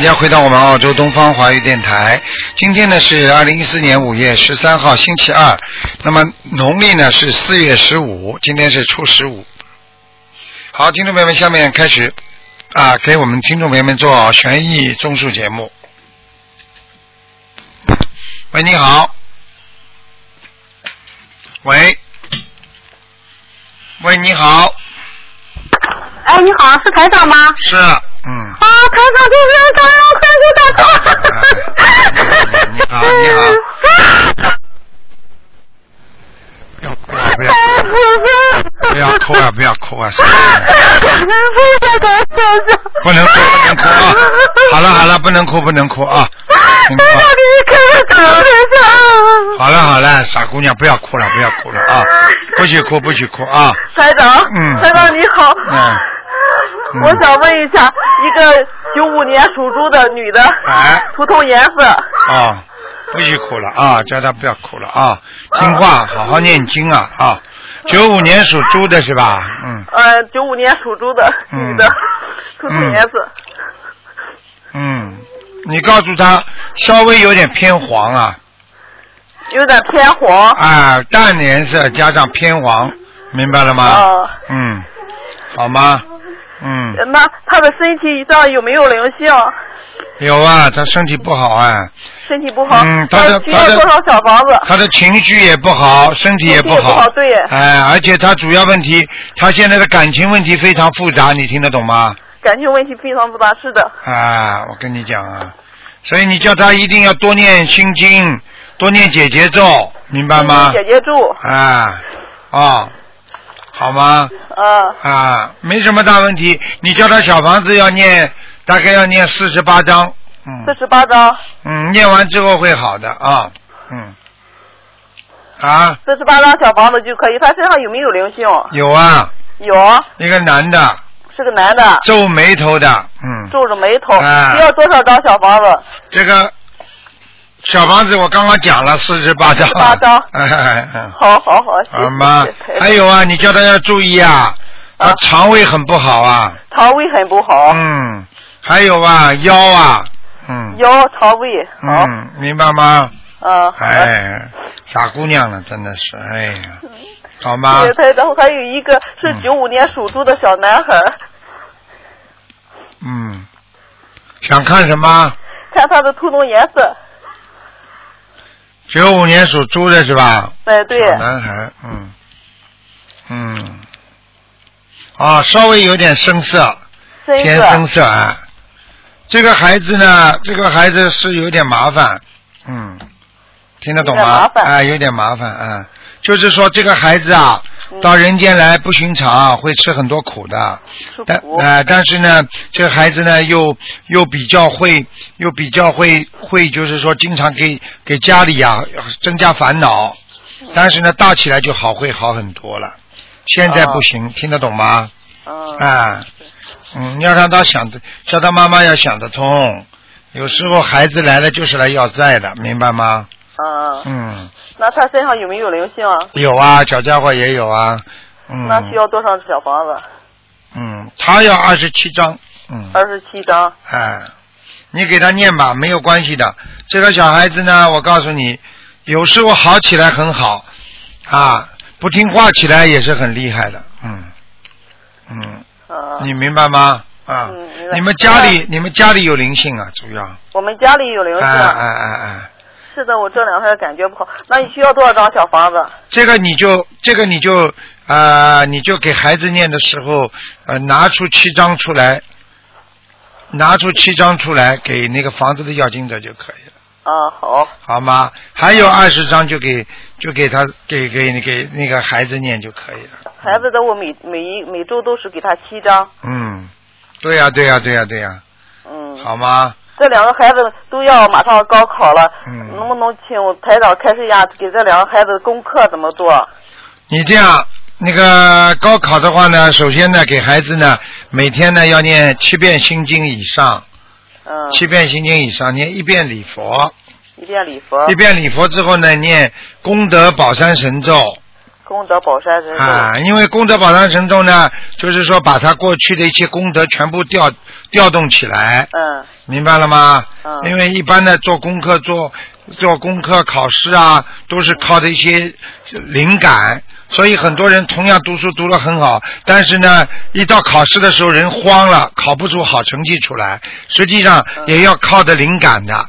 大家回到我们澳洲东方华语电台。今天呢是二零一四年五月十三号，星期二。那么农历呢是四月十五，今天是初十五。好，听众朋友们，下面开始啊，给我们听众朋友们做悬疑综述节目。喂，你好。喂，喂，你好，哎，你好，是台长吗？是，嗯。啊，台长就是台长，快给打通。你好，你好。不要哭啊！不要哭啊不要哭啊！不要哭啊！不能哭，不能哭啊！好了好了，不能哭，不能哭啊！好了好了，傻姑娘，不要哭了，不要哭了啊！不许哭，不许哭啊！台长，嗯台长你好，嗯，嗯 我想问一下，一个九五年属猪的女的，哎图腾颜色，啊，不许哭了啊！叫她不要哭了啊！听话，好好念经啊啊！九五年属猪的是吧？嗯呃，九五年属猪的女的，图腾颜色，嗯，你告诉她稍微有点偏黄啊有点偏黄。啊，淡颜色加上偏黄，明白了吗？啊，嗯，好吗？嗯，那他的身体上有没有灵性？有啊，他身体不好啊，身体不好，嗯他的需要多少小房子？他的情绪也不好，身体也不好不好，对哎，而且他主要问题，他现在的感情问题非常复杂，你听得懂吗？感情问题非常复杂，是的。啊，我跟你讲啊，所以你叫他一定要多念心经，多念解结咒，明白吗？姐姐住，啊，哦，好吗？啊，啊，没什么大问题。你叫他小房子要念，大概要念四十八章。嗯四十八张，嗯，念完之后会好的啊。嗯。啊，四十八张小房子就可以。他身上有没有灵性？有啊，有，一个男的，是个男的，皱眉头的，嗯，皱着眉头。啊需要多少张小房子？这个小房子我刚刚讲了四十八张。八张 哎哎哎，好好好，谢谢。好吗谢谢？还有啊，你叫他要注意啊，他啊肠胃很不好啊。肠胃很不好，嗯，还有啊，腰啊，嗯。腰肠胃好，嗯，明白吗？嗯，哎，傻姑娘了，真的是，哎呀，好吗对，？台长，还有一个是嗯九五年属猪的小男孩，嗯，想看什么？看他的图腾颜色。九五年属猪的是吧？哎，对，小男孩，嗯，嗯，啊，稍微有点深色，深偏深色。啊。这个孩子呢，这个孩子是有点麻烦，嗯，听得懂吗有点麻？烦哎，有点麻烦啊。就是说，这个孩子啊，嗯到人间来不寻常，会吃很多苦的。但吃苦。呃，但是呢，这个孩子呢，又又比较会，又比较会会，就是说经常给给家里啊增加烦恼。但是呢，大起来就好，会好很多了。现在不行，听得懂吗？嗯。啊，嗯，要让他想的，叫他妈妈要想得通。有时候孩子来了就是来要债的，明白吗？啊。嗯，那他身上有没有灵性啊？有啊，小家伙也有啊。嗯。那需要多少小房子？嗯，他要二十七张。嗯。二十七张。哎，你给他念吧，没有关系的。这个小孩子呢，我告诉你，有时候好起来很好，啊，不听话起来也是很厉害的。嗯。嗯，啊。你明白吗？啊，嗯你们家里你们家里有灵性啊，主要。我们家里有灵性。哎哎哎哎，是的，我这两天感觉不好。那你需要多少张小房子？这个你就这个你就呃你就给孩子念的时候呃拿出七张出来，拿出七张出来给那个房子的要经者就可以了。啊，好，好吗？还有二十张就给就给他给给给那个孩子念就可以了。孩子的我每每一每周都是给他七张。嗯，对呀、对呀、对呀、对呀、嗯。好吗？这两个孩子都要马上高考了，嗯能不能请台长开示一下，给这两个孩子功课怎么做？你这样，那个高考的话呢，首先呢，给孩子呢每天呢要念七遍心经以上，嗯，七遍心经以上，念一遍礼佛，一遍礼佛一，遍礼佛之后呢，念功德宝山神咒，功德宝山神咒。啊，因为功德宝山神咒呢，就是说把他过去的一些功德全部调调动起来，嗯明白了吗？嗯因为一般的做功课、做做功课、考试啊，都是靠的一些灵感，所以很多人同样读书读得很好，但是呢，一到考试的时候人慌了，考不出好成绩出来，实际上嗯也要靠的灵感的。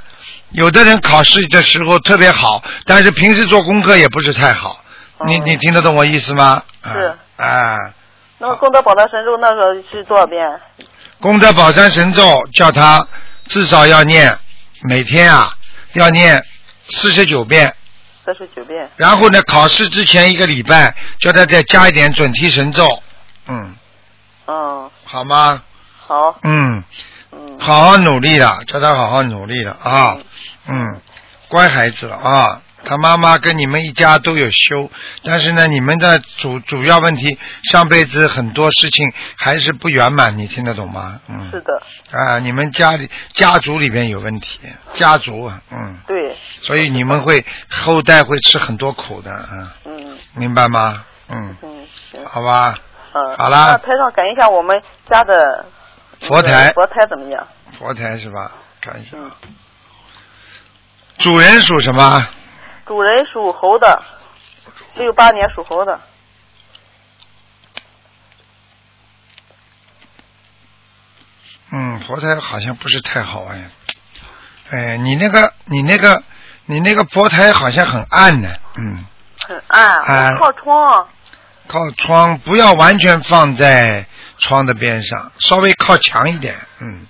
有的人考试的时候特别好，但是平时做功课也不是太好。你哦你听得懂我意思吗？是啊。啊那么功德宝山神咒那时候是多少遍？功德宝山神咒叫他至少要念，每天啊要念四十九遍，四十九遍。然后呢考试之前一个礼拜叫他再加一点准提神咒，嗯，嗯，好吗？好，嗯，嗯，好好努力了，叫他好好努力了啊，嗯，乖孩子了啊。他妈妈跟你们一家都有修，但是呢，你们的主主要问题，上辈子很多事情还是不圆满，你听得懂吗？嗯。是的，啊，你们家里家族里边有问题，家族啊，嗯，对，所以你们会后代会吃很多苦的，嗯，嗯明白吗？嗯，嗯，行，好吧，嗯。好啦那台上感应一下我们家的佛台佛台怎么样？佛台是吧？看一下主人属什么？主人属猴的，六八年属猴的。嗯，佛台好像不是太好哎，哎，你那个你那个你那个佛台好像很暗呢，嗯，很暗，靠窗。靠窗不要完全放在窗的边上，稍微靠墙一点，嗯，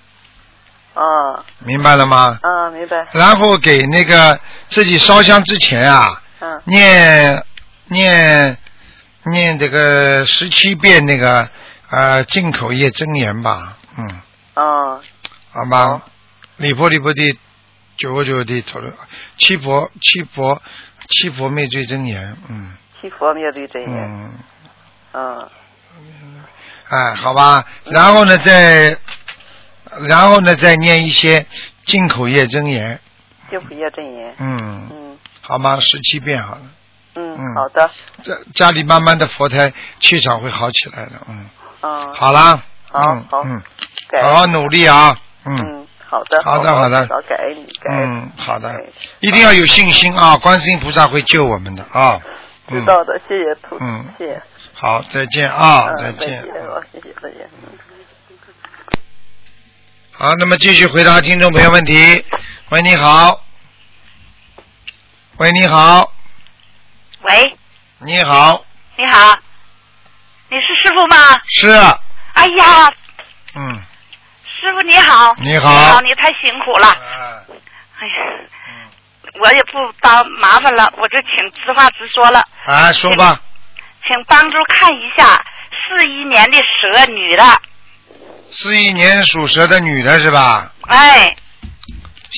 嗯明白了吗？嗯，明白。然后给那个自己烧香之前啊，嗯。念念念这个十七遍那个呃进口业真言吧，嗯，嗯好吧。好，礼佛礼佛的九个九个的头了，七佛七佛七佛灭罪真言，嗯。七佛灭罪真言。嗯，嗯。哎，好吧，然后呢再然后呢再念一些进口业真言，净土业真言。嗯，嗯。好吗？十七遍好了。嗯嗯，好的。这家里慢慢的佛台气场会好起来的，嗯，嗯，好啦，好嗯好。嗯，好好努力啊，嗯。嗯，好的，好的好的。好，感恩你，感恩嗯，好的。哎，一定要有信心啊，观世音菩萨会救我们的啊，嗯，知道的，谢谢图，嗯。谢谢，好，再见啊，嗯再见。谢谢谢，再见。嗯好，那么继续回答听众朋友问题。喂，你好。喂，你好，喂，你好，你好，你是师傅吗？是，哎呀，嗯，师傅你好，你好。你好，你太辛苦了。啊。哎呀，我也不当麻烦了，我就请直话直说了，啊，说吧，请帮助看一下四一年的蛇女的，四一年属蛇的女的是吧？哎，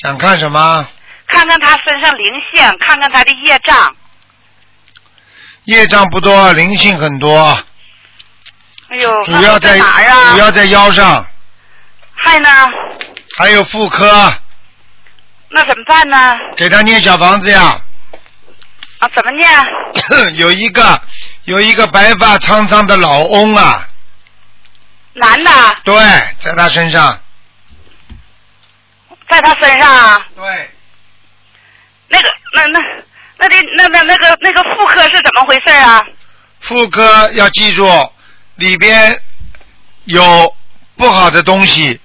想看什么？看看她身上灵性，看看她的业障。业障不多，灵性很多，哎呦，主要在哪呀啊？主要在腰上，还呢？还有妇科，那怎么办呢？给他念小房子呀。啊，怎么念？有一个有一个白发苍苍的老翁啊，男的，对，在他身上，在他身上啊。对，那个，那那那得那那那个那个妇科是怎么回事啊？妇科要记住，里边有不好的东西，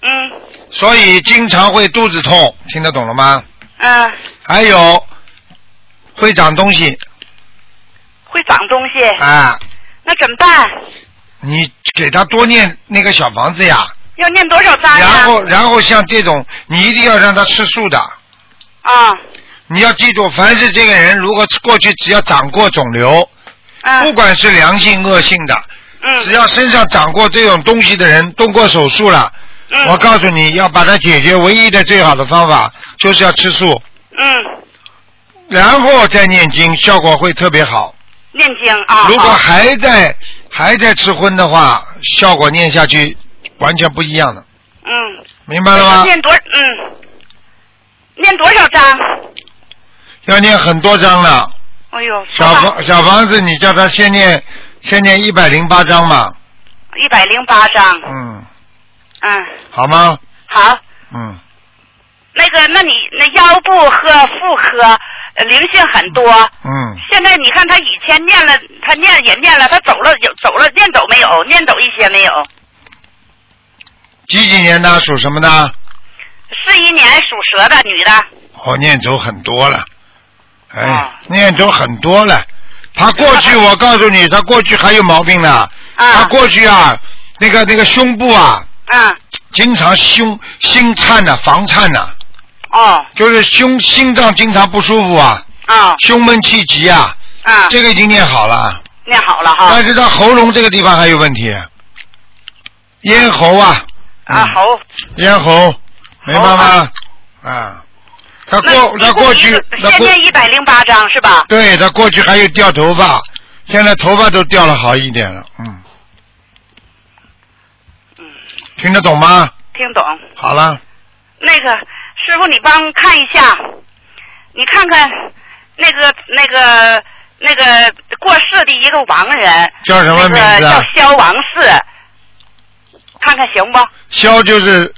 嗯。所以经常会肚子痛，听得懂了吗？嗯，还有会长东西。会长东西，啊，那怎么办？你给他多念那个小房子呀，要念多少章呀？然后然后像这种，你一定要让他吃素的。啊，你要记住，凡是这个人如果过去只要长过肿瘤，不嗯管是良性恶性的，只嗯要身上长过这种东西的人，动过手术了，嗯，我告诉你要把它解决，唯一的最好的方法就是要吃素，嗯然后再念经，效果会特别好。念经啊。如果还在还在吃荤的话，效果念下去完全不一样的，嗯，明白了吗？念多嗯，念多少章？要念很多章了，哎呦，小房小房子，你叫他先念先念一百零八章嘛，一百零八张，嗯，嗯，好吗？好，嗯，那个，那你那腰部和妇科呃灵性很多，嗯，现在你看他以前念了，他念也念了，他走了有走了，念走没有？念走一些没有？几几年的属什么的？四一年属蛇的女的，哦，念走很多了，哎，哦念走很多了。他过去，我告诉你，他过去还有毛病呢。啊他啊过去啊，那个那个胸部啊，嗯经常胸心颤呐、房颤呐、哦就是胸心脏经常不舒服啊，哦胸闷气急啊，啊，这个已经念好了。念好了哈。但是他喉咙这个地方还有问题，咽喉啊，啊喉，咽喉，明白吗？啊，他过他过去，他过先念一百零八张是吧？对他过去还有掉头发，现在头发都掉了好一点了，嗯，嗯，听得懂吗？听懂。好了，那个师傅，你帮看一下，你看看那个那个那个过世的一个亡人，叫什么名字那个啊叫？萧王氏，看看行不？萧就是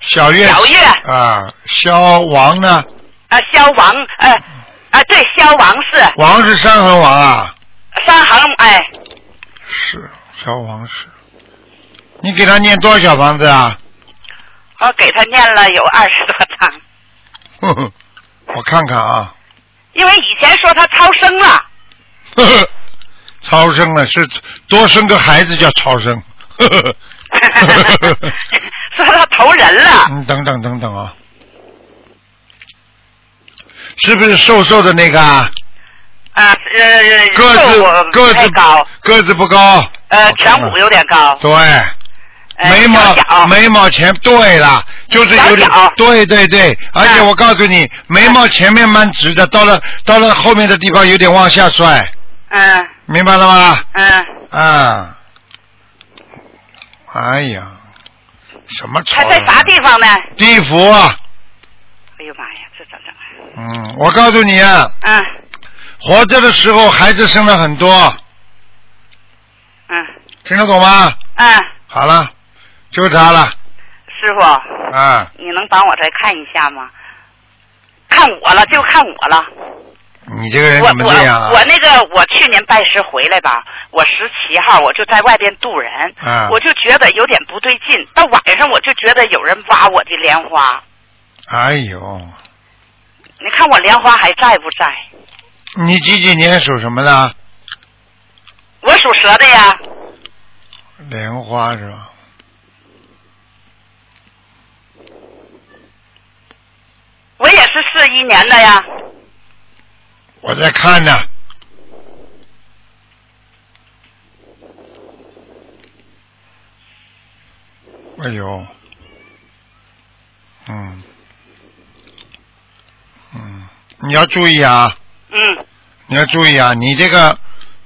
小月小月啊，萧王呢？啊，萧王，呃，啊，对，萧王氏，王是山横王啊，三横，哎，是萧王氏。你给他念多少小房子啊？我给他念了有二十多章，呵呵，我看看啊，因为以前说他超生了，呵呵，超生了是多生个孩子叫超生。呵 呵 说他投人了，嗯，等等等等啊，是不是瘦瘦的那个啊？啊，呃，个子个子太高，个子不高。呃，颧骨有点高，对，呃眉毛眉毛前对了，就是有点对对对，而且嗯我告诉你，眉毛前面蛮直的，到了到了后面的地方有点往下摔，嗯明白了吗？嗯，啊，哎呀，什么吵？他在啥地方呢？地府啊，哎呦妈呀，这咋整啊？嗯，我告诉你啊，嗯活着的时候孩子生了很多，嗯听得懂吗？嗯，好了，就他了，师傅，啊，你能帮我再看一下吗？看我了，就看我了。你这个人我怎么这样啊？我我那个我去年拜师回来吧，我十七号我就在外边渡人，啊我就觉得有点不对劲。到晚上我就觉得有人挖我的莲花，哎呦，你看我莲花还在不在？你几几年属什么的？我属蛇的呀。莲花是吧？我也是四一年的呀。我在看呢。哎呦，嗯，嗯，你要注意啊，嗯，你要注意啊，你这个，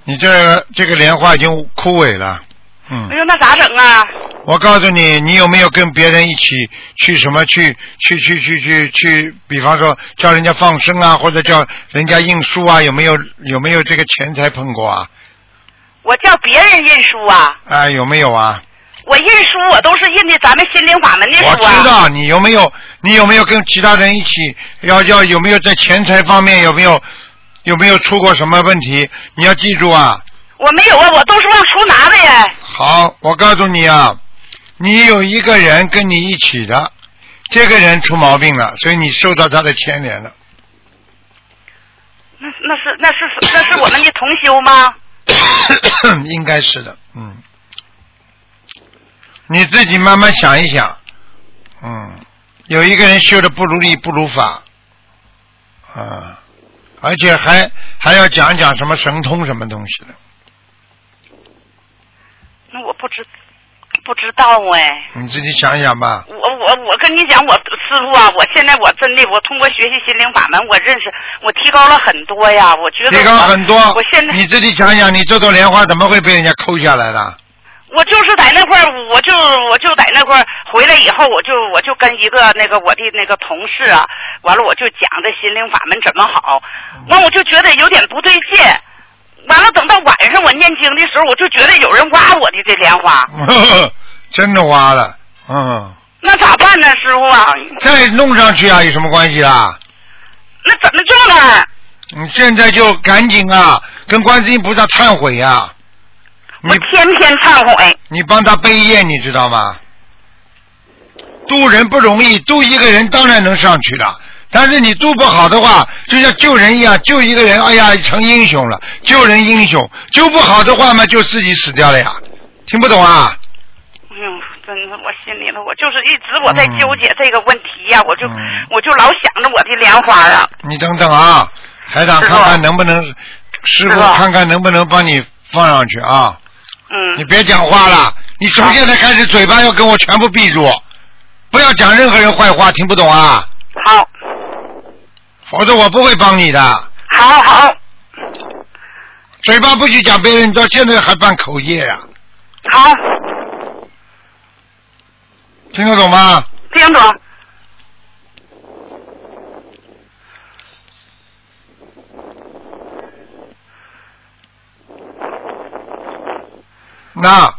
你这个这个莲花已经枯萎了，嗯哎。呦，那咋整啊？我告诉你，你有没有跟别人一起去什么去去去去去去？比方说叫人家放生啊，或者叫人家印书啊，有没有有没有这个钱财碰过啊？我叫别人印书啊，啊，有没有啊？我印书我都是印的咱们心灵法门的书啊。我知道你有没有，你有没有跟其他人一起？要要有没有在钱财方面有没有有没有出过什么问题？你要记住啊！我没有啊，我都是往出拿的耶。好，我告诉你啊，你有一个人跟你一起的，这个人出毛病了，所以你受到他的牵连了。那那是那是那是我们的同修吗？应该是的，嗯。你自己慢慢想一想，嗯，有一个人修的不如理不如法，啊，而且还还要讲讲什么神通什么东西的，那我不知不知道哎。你自己想想吧。我我我跟你讲，我师傅啊，我现在我真的，我通过学习心灵法门，我认识，我提高了很多呀。我觉得提高我很多我现，在你自己想想，你这朵莲花怎么会被人家抠下来的？我就是在那块儿，我就我就在那块儿回来以后，我就我就跟一个那个我的那个同事啊，完了我就讲这心灵法门怎么好，完我就觉得有点不对劲，完了等到晚上我念经的时候，我就觉得有人挖我的这莲花，真的挖了，嗯，那咋办呢，师傅啊？再弄上去啊，有什么关系啊？那怎么做呢？你现在就赶紧啊，跟观世音菩萨忏悔呀、你我天天忏悔，你帮他背业，你知道吗？渡人不容易，渡一个人当然能上去了。但是你渡不好的话，就像救人一样，救一个人，哎呀，成英雄了，救人英雄；救不好的话嘛，就自己死掉了呀。听不懂啊？哎呦，真的，我心里头我就是一直我在纠结这个问题呀、我就、嗯我就老想着我的莲花啊。你等等啊，台长看看能不能，师傅看看能不能帮你放上去啊。嗯你，别讲话了，你从现在开始嘴巴要跟我全部闭住，不要讲任何人坏话，听不懂啊？好，否则我不会帮你的。好，好，嘴巴不许讲别人，你到现在还办口业呀、好，听得懂吗？听懂。那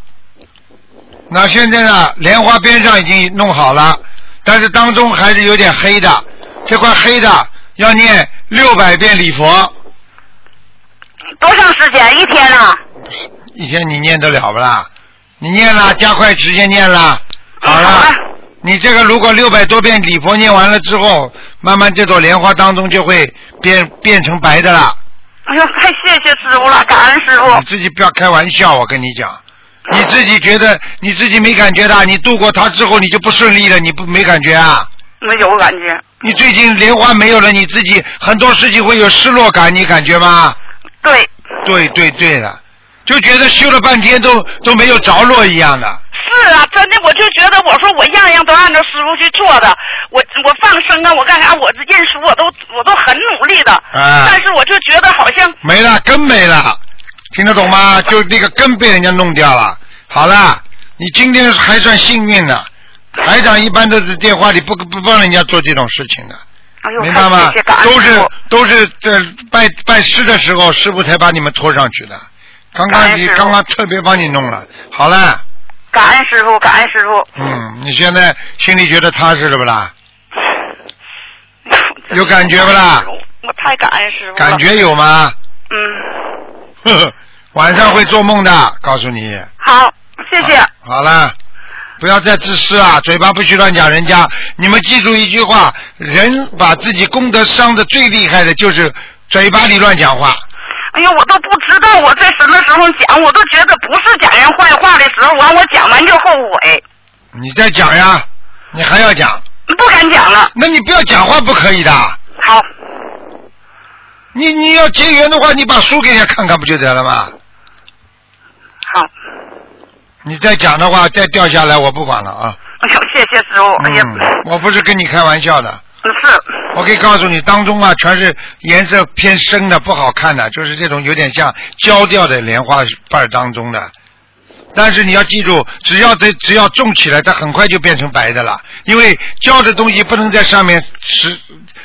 那现在呢，莲花边上已经弄好了，但是当中还是有点黑的，这块黑的要念六百遍礼佛，多长时间？一天啊？一天你念得了不啦？你念了，加快时间念了，好了。啊你这个如果六百多遍礼佛念完了之后，慢慢这朵莲花当中就会变变成白的了。哎呦，太谢谢师傅了，感恩师傅你。自己不要开玩笑，我跟你讲，你自己觉得你自己没感觉的，你度过它之后你就不顺利了，你不没感觉啊？没有感觉。你最近莲花没有了，你自己很多事情会有失落感，你感觉吗？对，对对对的，就觉得修了半天都都没有着落一样的。是啊，真的，我就觉得，我说我样样都按照师傅去做的，我我放生啊，我干啥，我这认输我都我都很努力的，啊但是我就觉得好像没了，根没了，听得懂吗？就那个根被人家弄掉了。好了，你今天还算幸运呢。台长一般都是电话里不不帮人家做这种事情的，哎呦，明白吗都是都是在拜拜师的时候，师傅才把你们拖上去的。刚刚你刚刚特别帮你弄了，好了，感恩师傅，感恩师傅。嗯，你现在心里觉得踏实了不啦？有感觉不啦？我太感恩师傅了。感觉有吗？嗯，呵呵，晚上会做梦的，告诉你。好，谢谢。好了，不要再自私啊，嘴巴不许乱讲人家。你们记住一句话：人把自己功德伤的最厉害的就是嘴巴里乱讲话。哎呀，我都不知道我在什么时候讲，我都觉得不是讲人坏话的时候，完我讲完就后悔，你再讲呀，你还要讲，不敢讲了。那你不要讲话不可以的。好，你你要结缘的话，你把书给人家看看不就得了吗？好，你再讲的话，再掉下来我不管了啊。哎呦，谢谢师傅。哎呀，嗯，我不是跟你开玩笑的。不是，我可以告诉你，当中啊全是颜色偏深的，不好看的，就是这种有点像焦掉的莲花瓣儿当中的。但是你要记住，只要这只要种起来，它很快就变成白的了。因为焦的东西不能在上面持，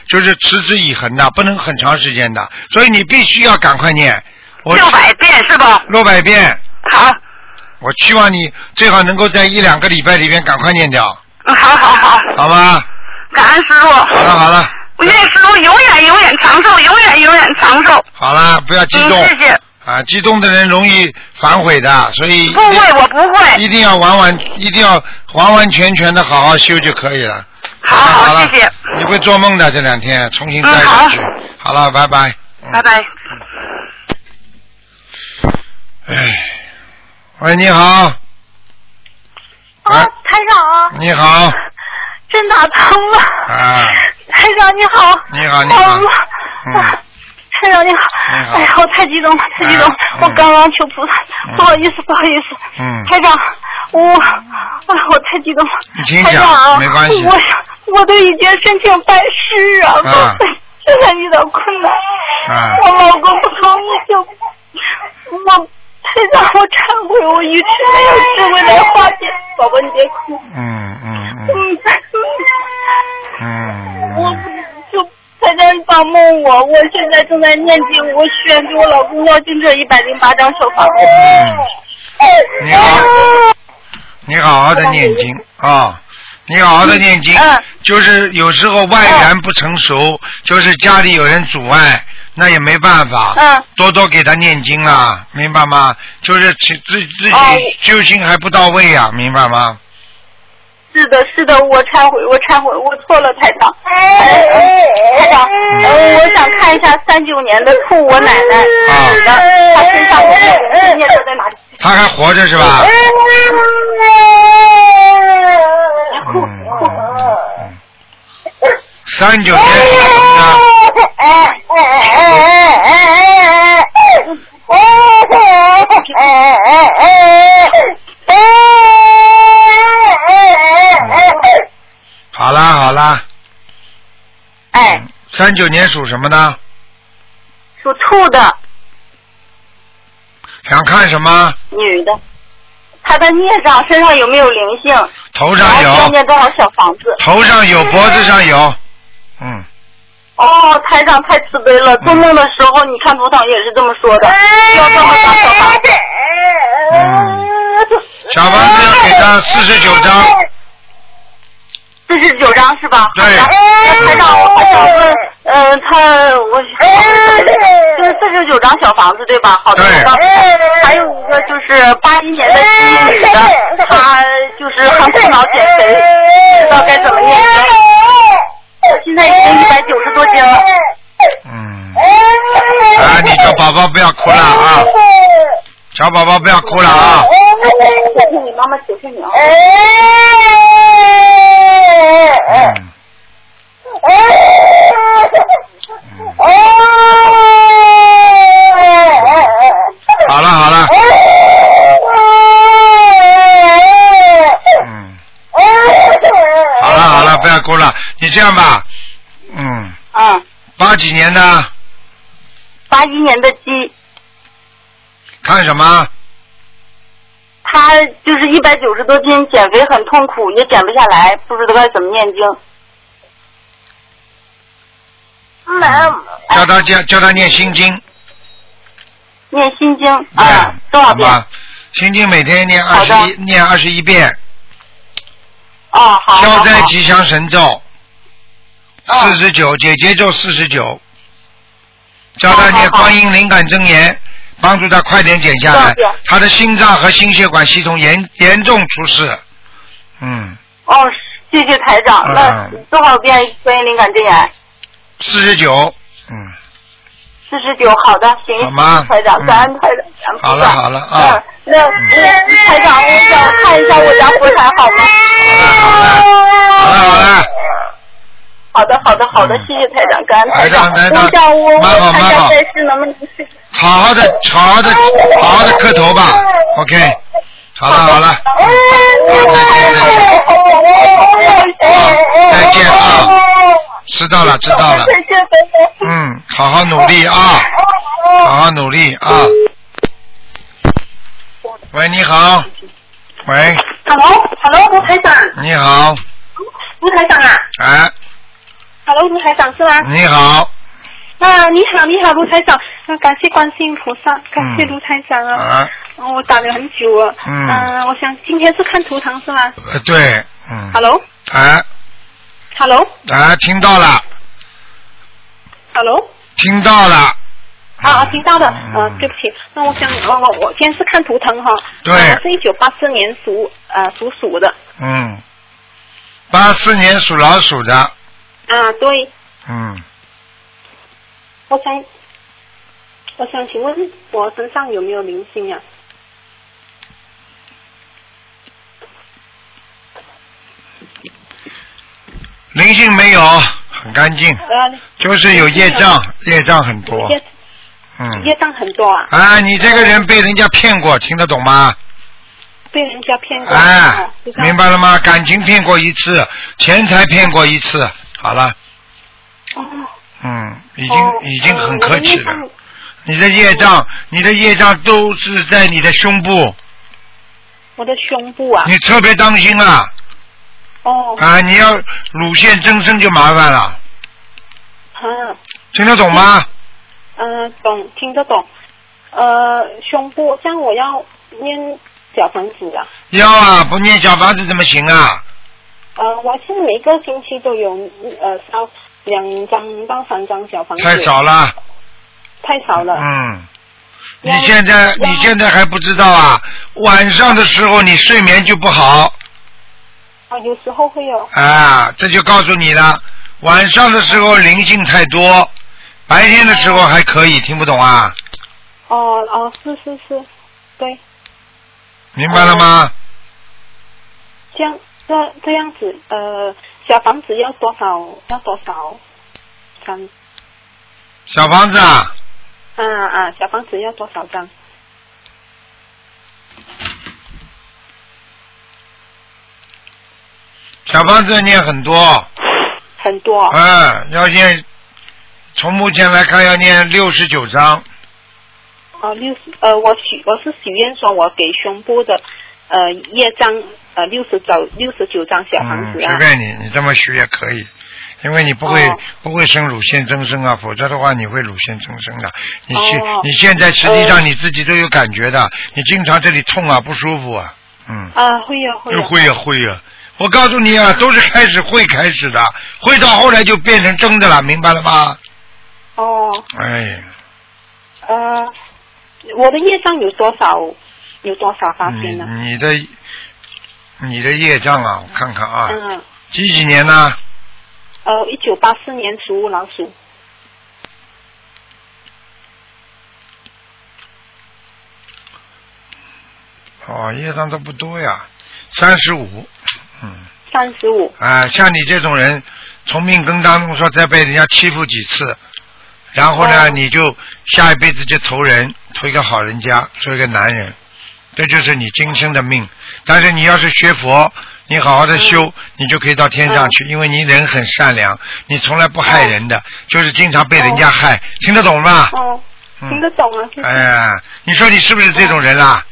就是持之以恒的，不能很长时间的。所以你必须要赶快念。我六百遍是吧？六百遍，好，我希望你最好能够在一两个礼拜里边赶快念掉，嗯，好好好，好吗？感恩师傅。好了好了我愿师傅永远永远长寿，永远永远长寿。好了，不要激动。嗯，谢谢。啊，激动的人容易反悔的，所以不会，我不会。一定要完完，一定要完完全全的好好修就可以了。好好好了，谢谢。你会做梦的这两天，重新再嗯好上去。好了，拜拜。嗯拜。拜。哎，喂，你好，啊，喂，台长，你好，真打通了。啊，台长你好。你好你好啊台长你好。哎呀，我太激动了，太激动我刚刚求菩萨，嗯不好意思，不好意思。嗯台长，我，啊，我太激动了。台长讲，没关系。我我都已经申请拜师啊，啊现在遇到困难。啊我老公不同意，就我台长，我忏悔，我愚痴没有智慧来化解。宝宝，你别哭。嗯嗯嗯嗯，我嗯，就台长你帮帮我，我现在正在念经，我许愿给我老公要经这一百零八张小房子。你好，你好好的念经啊。你好好的念经，嗯就是有时候外缘不成熟，就是家里有人阻碍，那也没办法，嗯多多给他念经啊，明白吗？就是自自己修行还不到位呀、明白吗？是的，是的，我忏悔，我忏悔，我错了，台长。台长，呃，我想看一下三九年的兔，我奶奶，啊的，她身上有没有灵性念咒在哪里？他还活着是吧？三九年属什么呢？好啦好啦，哎，三九年属什么呢？属兔的想看什么？女的，她的孽障身上有没有灵性？头上有，念多少小房子？头上有，脖子上有。嗯，哦，台长太慈悲了，做梦的时候你看图腾也是这么说的，要这么张小房子。嗯小房子要给他四十九张。四十九张是吧？对好的那台长，我还想问，呃，他我就是四十九张小房子对吧？好的。还有一个就是八一年的鸡女的，她就是很苦恼减肥，不知道该怎么念经。我现在已经一百九十多斤了。嗯。啊，你小宝宝不要哭了啊！小宝宝不要哭了啊！求求你，妈妈，求求你啊！嗯。好了好了，嗯，好了好了，不要哭了。你这样吧，嗯，嗯，八几年的，八一年的鸡，看什么？他就是一百九十多斤，减肥很痛苦，也减不下来，不知道该怎么念经。妈，叫他叫叫他念心经，念心经对啊，多少遍？好吧？心经每天念二好十一，念二十一遍，哦，好。消灾吉祥神咒哦四十九，解结咒四十九，叫他念观音灵感真言，帮助他快点减下来。他的心脏和心血管系统严严重出事，嗯，哦，谢谢台长。嗯。那多少遍关于灵感真言？四十九，嗯，四十九，好的，行。好吗？台长，嗯。感恩台长，感恩菩萨。好了好了啊。嗯，那那台长，我想看一下我家佛台好吗？好了好了，好的，好的，好的，嗯谢谢台长，感恩台长。台长台长我想我我蛮好好看一下在世能不能。好好的好好的好好的磕头吧，OK，好了好了，嗯再见啊，知道了知道了，再见，再见。嗯，好好努力啊，好好努力啊。喂，你好。喂，Hello，Hello，吴台长，你好，吴台长啊哎，，Hello，卢台长是吗？你好，啊，你好，你好，卢台长，啊，感谢观世音菩萨，感谢嗯卢台长啊，啊，哦我打了很久了，嗯。呃我想今天是看图腾是吗？呃，对，嗯，？Hello，Hello，哎，哎，听到了，Hello，听到了。啊，听到的，嗯。呃，对不起，那我想，哦，我我今天是看图腾哈，对。呃我是一九八四年属呃属鼠的，嗯，八四年属老鼠的，啊，对，嗯，我想，我想请问我身上有没有灵性啊？灵性没有，很干净，呃，就是有业障，业障很多，业嗯，业障很多啊，啊，你这个人被人家骗过，听得懂吗？被人家骗过，哎明白了吗？感情骗过一次，钱财骗过一次，好了，哦。嗯，已经、哦已经很客气了。你的业障，你的业障都是在你的胸部，我的胸部啊。你特别当心啊！哦。啊，你要乳腺增生就麻烦了。嗯。听得懂吗？嗯，懂，听得懂。呃，胸部，这样我要念小房子啊。要啊，不念小房子怎么行啊？呃，我现在每个星期都有呃烧两张到三张小房子。太少了。太少了。嗯。你现在你现在还不知道啊？晚上的时候你睡眠就不好。啊，有时候会有。啊，这就告诉你了。晚上的时候灵性太多，白天的时候还可以，听不懂啊？哦哦，是是是，对。明白了吗？这样这这样子，呃，小房子要多少？要多少？张？小房子啊？啊啊，小房子要多少张？小房子念很多。很多。嗯，要念，从目前来看要念六十九章。哦，六十呃，我许我是许愿说，我给胸部的呃业障呃六十九六十九张小房子啊。嗯，随便你，你这么许也可以，因为你不会、哦、不会生乳腺增生啊，否则的话你会乳腺增生的。你现、哦、你现在实际上你自己都有感觉的，你经常这里痛啊不舒服啊，嗯。啊，会呀会呀。会呀会呀。我告诉你啊，都是开始会开始的，会到后来就变成真的了，明白了吗？哦。哎。呃，我的业障有多少？有多少发现呢？你的你的业障啊，我看看啊。嗯。几几年呢？呃，一九八四年属老鼠。哦，业障都不多呀，三十五。嗯，三十五。啊，像你这种人，从命根当中说再被人家欺负几次，然后呢，哦、你就下一辈子就投人，投一个好人家，做一个男人，这就是你今生的命。但是你要是学佛，你好好的修，嗯、你就可以到天上去，嗯、因为你人很善良，你从来不害人的，哦、就是经常被人家害，听得懂吗？哦，听得懂啊。嗯、哎呀，你说你是不是这种人啦？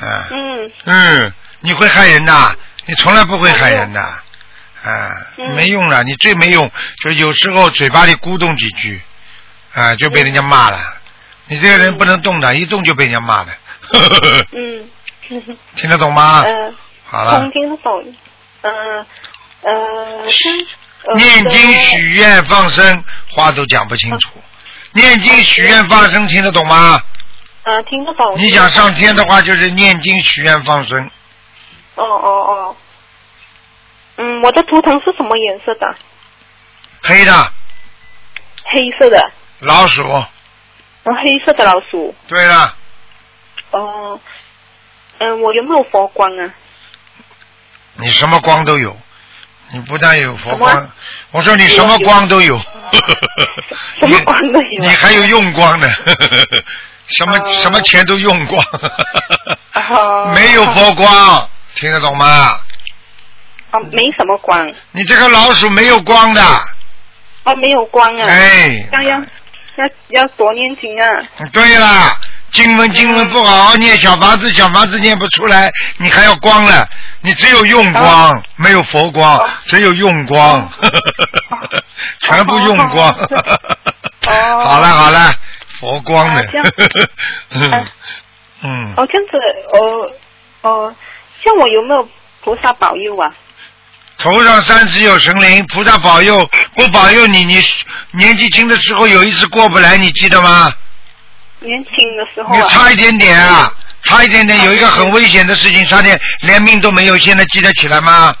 啊。嗯。嗯，你会害人的。你从来不会害人的，啊，嗯、没用了，你最没用，就有时候嘴巴里咕咚几句，啊，就被人家骂了。你这个人不能动的，一动就被人家骂的。嗯。听得懂吗？呃。好了。听得懂。呃呃。念经许愿放生，话都讲不清楚。念经许愿放生，听得懂吗？呃，听得懂。你想上天的话，就是念经许愿放生。哦哦哦，嗯，我的图腾是什么颜色的？黑的。黑色的。老鼠。哦，黑色的老鼠。对了。哦，嗯，我有没有佛光啊？你什么光都有，你不但有佛光，我说你什么光都有。什么光都有。你还有用光的，什么、哦、什么钱都用光，哦、没有佛光。听得懂吗？啊，没什么光。你这个老鼠没有光的。哦，没有光啊。哎。这样要要多念经啊。对啦，经文经文不好好念，小房子小房子念不出来，你还要光了。你只有用光，哦、没有佛光，哦、只有用光，哦、全部用光。哦。好了好了，佛光的。嗯。嗯。哦，这样子，哦哦。像我有没有菩萨保佑啊？头上三尺有神灵，菩萨保佑不保佑你？你年纪轻的时候有一次过不来，你记得吗？年轻的时候、啊。你差一点点啊，差一点点，有一个很危险的事情，差点连命都没有，现在记得起来吗？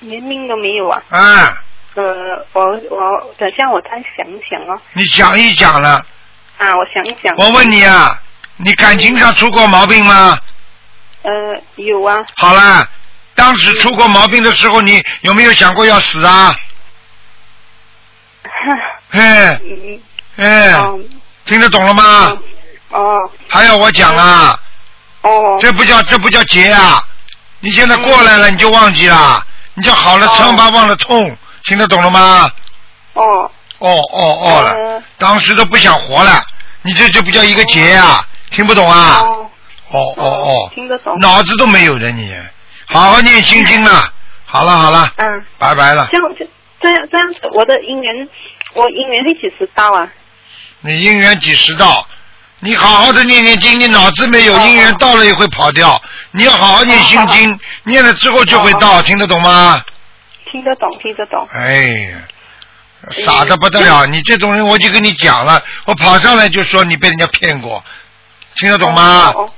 连命都没有啊。啊。呃，我我等下我再想一想哦。你想一想了。啊，我想一想。我问你啊，你感情上出过毛病吗？呃，有啊。好了，当时出过毛病的时候，你有没有想过要死啊？哎，哎，听得懂了吗？哦。还要我讲啊？哦。这不叫这不叫劫啊！你现在过来了，你就忘记了，你就好了，伤疤忘了痛，听得懂了吗？哦。哦哦哦了，当时都不想活了，你这就不叫一个劫啊、听不懂啊？哦哦哦哦，听得懂。脑子都没有的你，好好念心经了。好了好了，嗯，拜拜了。这样这这样这样子，我的姻缘，我姻缘是几时到啊？你姻缘几时到？你好好的念念经，你脑子没有，哦姻缘到了也会跑掉。你要好好念心经，念了之后就会到，听得懂吗？听得懂，听得懂。哎呀，傻的不得了！你这种人，我就跟你讲了，我跑上来就说你被人家骗过，听得懂吗？哦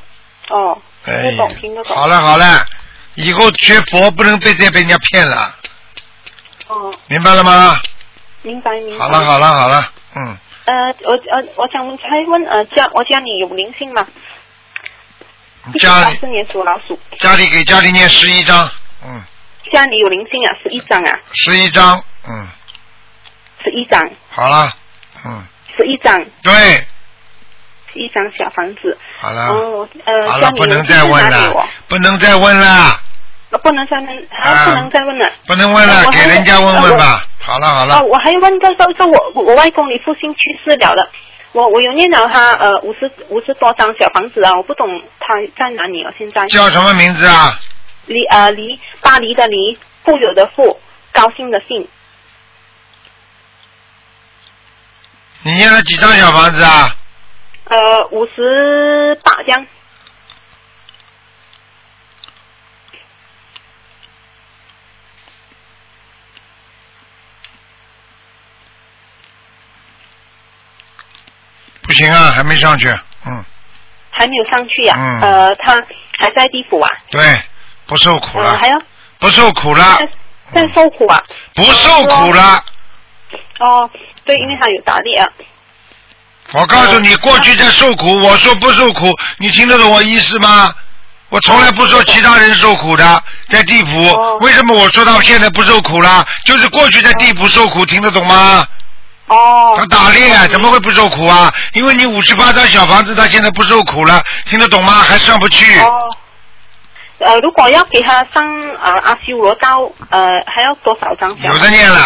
哦，哦听哎得懂，听得懂。好了好了，以后学佛不能被再被人家骗了，哦，明白了吗？明白明白。好了好了好了，嗯，呃，我呃，我想再问呃，家我家里有灵性吗？家里。四年属老鼠，家里给家里念十一章，嗯，家里有灵性啊，十一张啊，十一章，嗯，十一张，好了，嗯，十一张，对，十一张小房子。好了，哦，呃，好了，不能再问了，不能再问了，我不能再问，还啊不能再问了。不能问了，给人家问问吧。好了好哦，了，我还问到说说我我外公你父亲去世了了，我我有念了他呃五十五十多张小房子啊，我不懂他在哪里哦，现在。叫什么名字啊？黎呃黎巴黎的黎，富有的富，高兴的兴，你念了几张小房子啊？呃五十八张。不行啊，还没上去，嗯，还没有上去呀、嗯呃，他还在地府啊，对，不受苦呃，了还，要不受苦了，在在受苦啊。不受苦了。哦，对，因为他有打猎啊。我告诉你，过去在受苦，我说不受苦，你听得懂我意思吗？我从来不说其他人受苦的，在地府，哦为什么我说他现在不受苦了？就是过去在地府受苦，听得懂吗？哦。他打猎怎么会不受苦啊？因为你五十八张小房子，他现在不受苦了，听得懂吗？还上不去。哦。呃，如果要给他上呃阿修罗道，呃，还要多少张小？有的念了，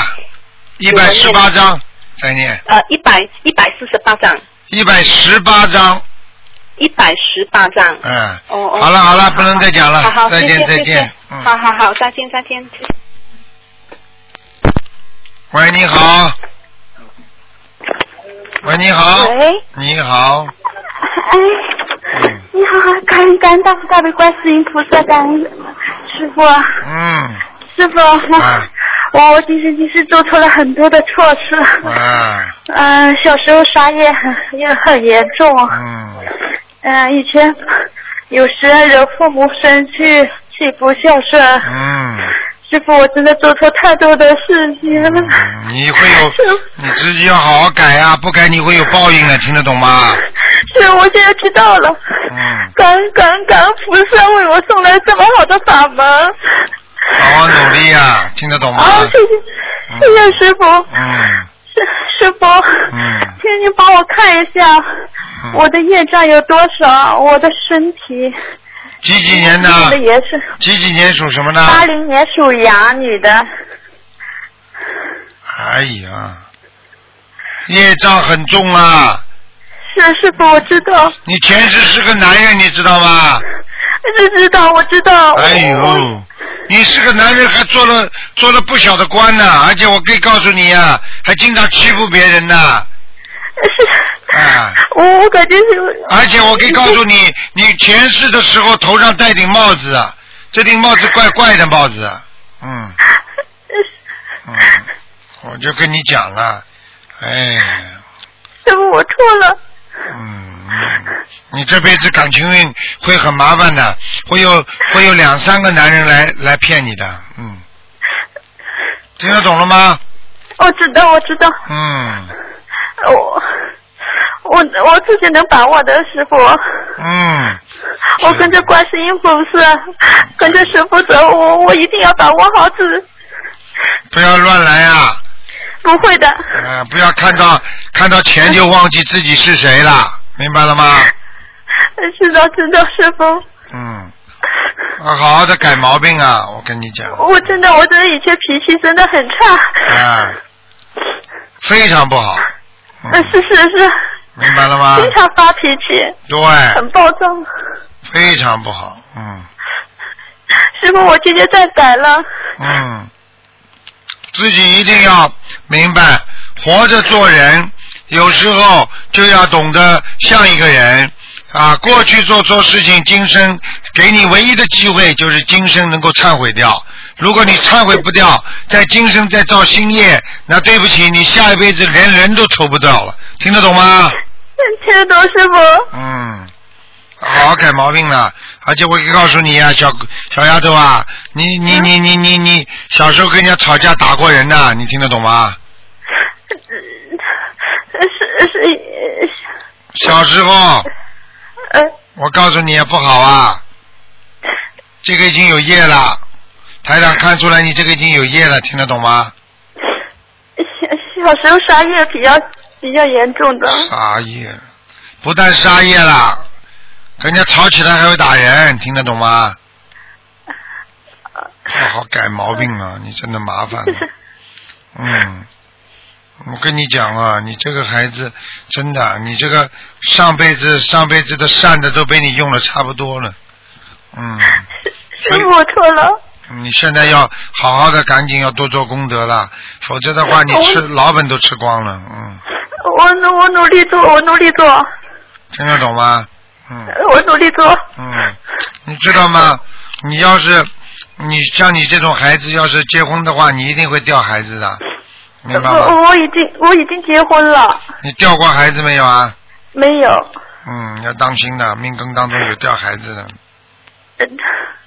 一百十八章再念，呃，一百一百四十八张，一百十八章，一百十八张。嗯，哦哦。好了好了，不能再讲了好好，，再见再见，嗯，好好好，再见再见。喂，你好，喂，你好，喂，你好，哎，嗯。你好，感恩感恩大慈大悲观世音菩萨，感恩师傅，嗯，师傅，我我其实其实做错了很多的错事，啊，嗯、小时候杀业很也很严重，嗯，嗯、以前有时惹父母生气，气不孝顺，嗯，师傅，我真的做错太多的事情了。嗯你会有，你自己要好好改呀、不改你会有报应的，听得懂吗？是，我现在知道了。嗯，感恩感恩感恩菩萨为我送来这么好的法门。好好努力啊、听得懂吗？啊，谢谢谢谢师傅，嗯师师傅，嗯请你帮我看一下嗯，我的业障有多少，我的身体。几几年的？我的也是几几年属什么呢？八零年属羊，女的。哎呀，业障很重啊！是师傅，我知道，你前世是个男人，你知道吗？是知道，我知道。哎呦，你是个男人，还做了做了不小的官呢，而且我可以告诉你呀、还经常欺负别人呢。是。啊我我感觉是。而且我可以告诉你，你前世的时候头上戴顶帽子，啊，这顶帽子怪怪的帽子，嗯嗯，我就跟你讲了，哎，师傅，我错了。嗯嗯，你这辈子感情运会很麻烦的，会有会有两三个男人来来骗你的，嗯，听得懂了吗？我知道，我知道。嗯我我我自己能把握的师傅，嗯，我跟着观世音菩萨，跟着师傅走，我我一定要把握好自，不要乱来啊！不会的。啊，不要看到看到钱就忘记自己是谁了，明白了吗？知道知道，师傅，嗯，啊好好的改毛病啊！我跟你讲，我真的我真的以前脾气真的很差。啊，非常不好。嗯呃，是是是，明白了吗？经常发脾气，对，很暴躁。非常不好，嗯师傅，我今天在改了。嗯，自己一定要明白，活着做人，有时候就要懂得像一个人啊。过去做错事情，今生给你唯一的机会就是今生能够忏悔掉。如果你忏悔不掉，在今生再造新业，那对不起，你下一辈子连人都投不到了。听得懂吗？听得懂师傅？嗯，好好改毛病了。而且我可以告诉你啊，小小丫头啊，你你你你你你小时候跟人家吵架打过人呐，你听得懂吗？是是小时候，呃我告诉你也不好啊，这个已经有业了。台长看出来你这个已经有业了，听得懂吗？小小时候杀业比较比较严重的。杀业，不但杀业了，跟人家吵起来还会打人，听得懂吗？好好改毛病啊！你真的麻烦了。嗯，我跟你讲啊，你这个孩子真的，你这个上辈子上辈子的善的都被你用的差不多了。嗯，师傅，我错了。你现在要好好的，赶紧要多做功德了，否则的话你吃老本都吃光了。嗯，我努我努力做，我努力做，听得懂吗？嗯我努力做。嗯，你知道吗？你要是你像你这种孩子，要是结婚的话，你一定会掉孩子的，明白吗？我我已经我已经结婚了，你掉过孩子没有啊？没有。嗯，要当心的，命根当中有掉孩子的。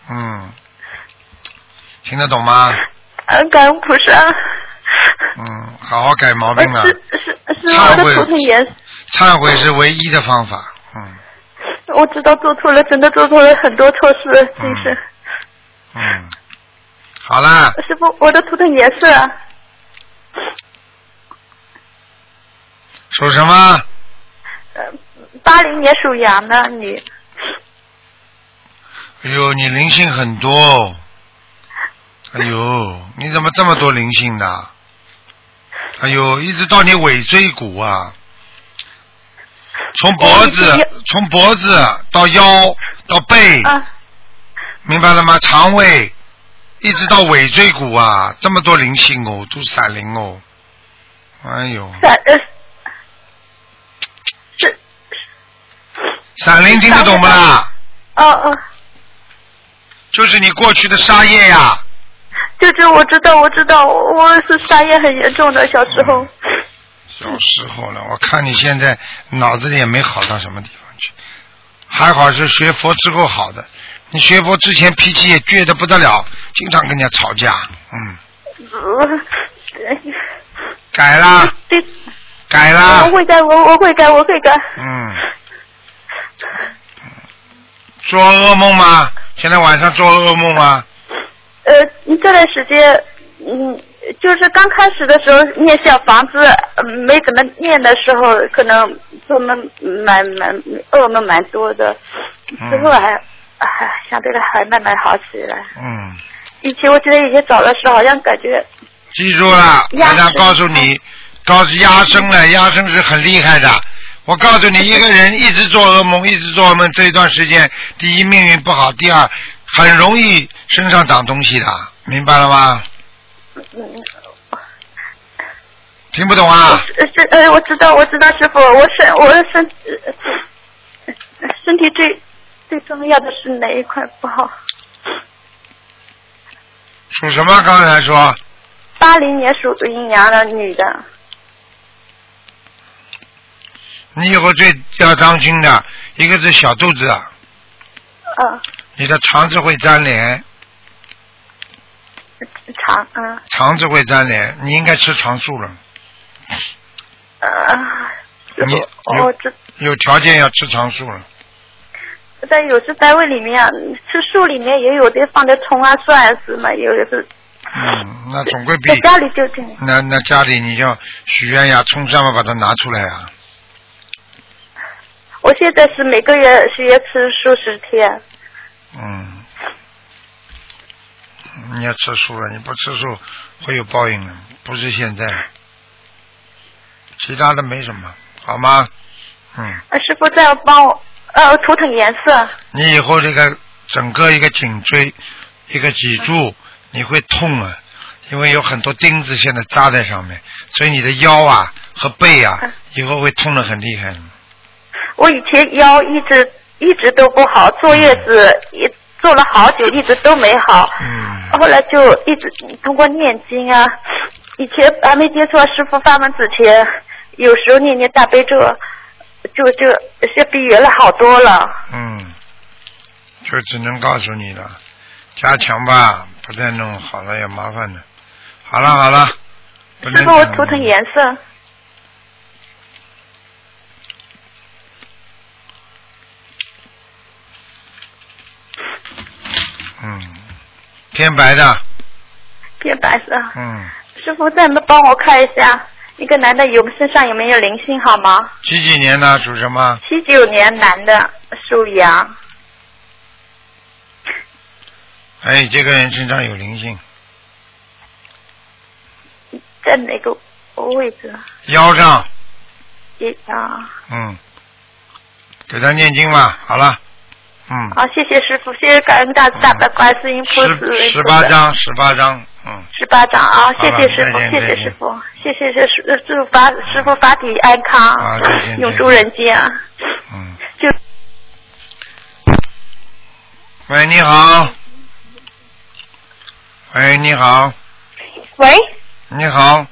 嗯，听得懂吗？呃，感恩菩萨。嗯，好好改毛病了。是是是我的图腾颜色。忏悔是唯一的方法。嗯我知道做错了，真的做错了很多错事，真是。嗯，好啦，师傅，我的图腾颜色啊属什么？呃八零年属羊的女，哎呦，你灵性很多哦。哎呦，你怎么这么多灵性的？哎呦，一直到你尾椎骨啊，从脖子从脖子到腰到背，啊明白了吗？肠胃一直到尾椎骨啊，这么多灵性哦，都散灵哦。哎呦，闪呃是闪灵听得懂不啦？哦哦，就是你过去的沙业呀。就是我知道我知道，我是沙业很严重的，小时候。小时候了，我看你现在脑子里也没好到什么地方去，还好是学佛之后好的。你学佛之前脾气也倔得不得了，经常跟人家吵架，嗯，呃改啦，对，改啦我，会改，我我会改，我会改。嗯，做噩梦吗？现在晚上做噩梦吗？呃，这段时间，嗯，就是刚开始的时候念小房子，嗯没怎么念的时候，可能做梦蛮蛮噩梦蛮多的，之后还还相对的还慢慢好起来。嗯，以前我记得以前早的时候，好像感觉记住了，压台长告诉你，告诉压生了，压生是很厉害的。我告诉你，一个人一直做噩梦，一直做噩梦，这一段时间，第一命运不好，第二很容易身上长东西的，明白了吗？嗯听不懂啊？是是呃，我知道我知道师傅，我身我的身呃身体最最重要的是哪一块不好？属什么？刚才说八零年属阴阳的女的，你以后最要当心的，一个是小肚子，嗯、你的肠子会粘连，肠啊肠子会粘连，你应该吃肠素了。呃，师你傅，我知有条件要吃肠素了。在有时单位里面啊吃素里面也有的放的葱啊蒜啊什么，有的是嗯，那总归比在家里就挺那那家里你就许愿呀，葱蒜嘛把它拿出来呀。我现在是每个月是要吃素十天，嗯，你要吃素了，你不吃素会有报应的，不是现在。其他的没什么，好吗？嗯，呃师傅再帮我呃图腾颜色。你以后这个整个一个颈椎、一个脊柱，你会痛啊，因为有很多钉子现在扎在上面，所以你的腰啊和背啊嗯以后会痛得很厉害的。我以前腰一直一直都不好，坐月子也坐了好久，一直都没好。嗯，后来就一直通过念经啊，以前还没接触师傅法门之前，有时候念念大悲咒，就就是比原来好多了。嗯，就只能告诉你了，加强吧，不再弄好了也麻烦的。好了好了，不能师傅，我图腾颜色。嗯，偏白的，偏白色。嗯，师傅，再帮我看一下，一个男的有身上有没有灵性好吗？几几年的属什么？七九年男的，属羊。哎，这个人身上有灵性，在哪个位置？腰上，嗯，给他念经吧，好了，嗯，好，谢谢师傅，谢谢感恩大慈大悲观世音菩萨。十十八张，十八张，嗯，十八张啊，谢谢师傅谢谢师傅，谢谢师师祝法师傅法体安康永驻人间啊。嗯，就喂，你好，喂，你好，喂，你好，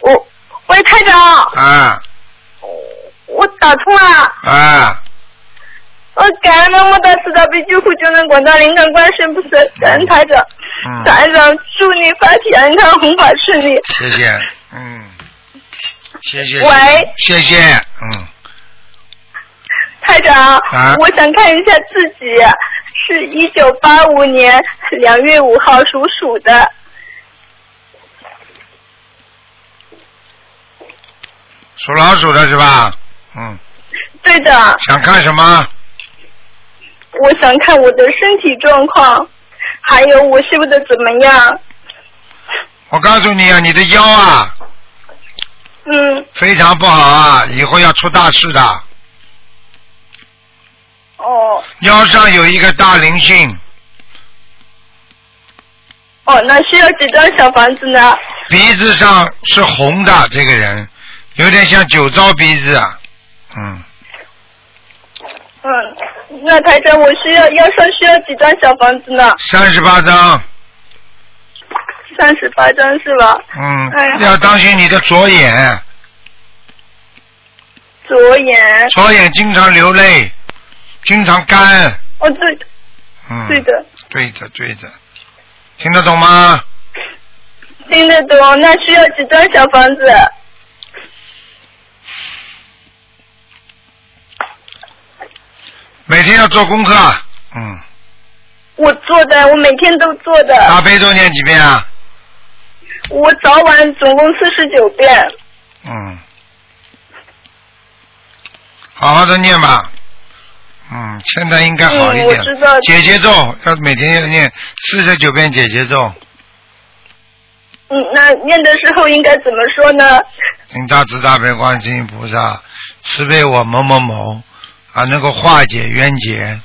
我喂台长，啊。我打通了，啊，我感恩那么大慈大悲救苦救难广大灵感观世音菩萨，感恩台长，嗯，台长祝你发体安康，弘法顺利。谢谢，嗯，谢谢，喂，谢谢，嗯，台长，啊。我想看一下自己，是一九八五年两月五号属鼠的，属老鼠的是吧？嗯，对的，想看什么？我想看我的身体状况，还有我修的怎么样。我告诉你啊，你的腰啊嗯，非常不好啊，以后要出大事的。哦，腰上有一个大灵性，哦，那需要几张小房子呢？鼻子上是红的，这个人有点像酒糟鼻子啊。嗯，嗯，那台长，我需要要上需要几张小房子呢？三十八张。三十八张是吧？嗯哎呀，要当心你的左眼，左眼，左眼经常流泪，经常干。哦对，嗯，对的，对的，对的，听得懂吗？听得懂。那需要几张小房子？每天要做功课。嗯，我做的，我每天都做的。大悲咒念几遍啊？我早晚总共四十九遍。嗯，好好的念吧。嗯，现在应该好一点。嗯我知道解结咒要每天要念四十九遍姐姐咒，嗯，那念的时候应该怎么说呢？请大慈大悲观世音菩萨慈悲我某某某啊，能够化解冤结。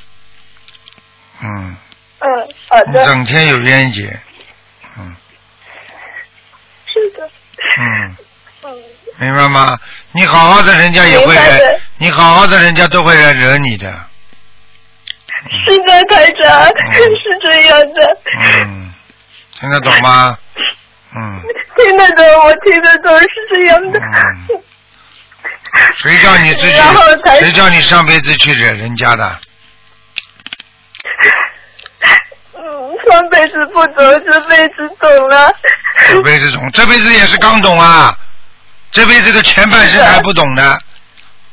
嗯，嗯，好的，整天有冤结。嗯是的。嗯，嗯，明白吗？你好好的，人家也会惹明白的；你好好的，人家都会来惹你的。是的，台长，是这样的。嗯，听得懂吗？嗯 听得懂，我听得懂，是这样的。嗯谁叫你自己然后？台谁叫你上辈子去惹人家的？嗯，上辈子不懂，这辈子懂了。这辈子懂，这辈子也是刚懂啊，这辈子的前半生还不懂呢，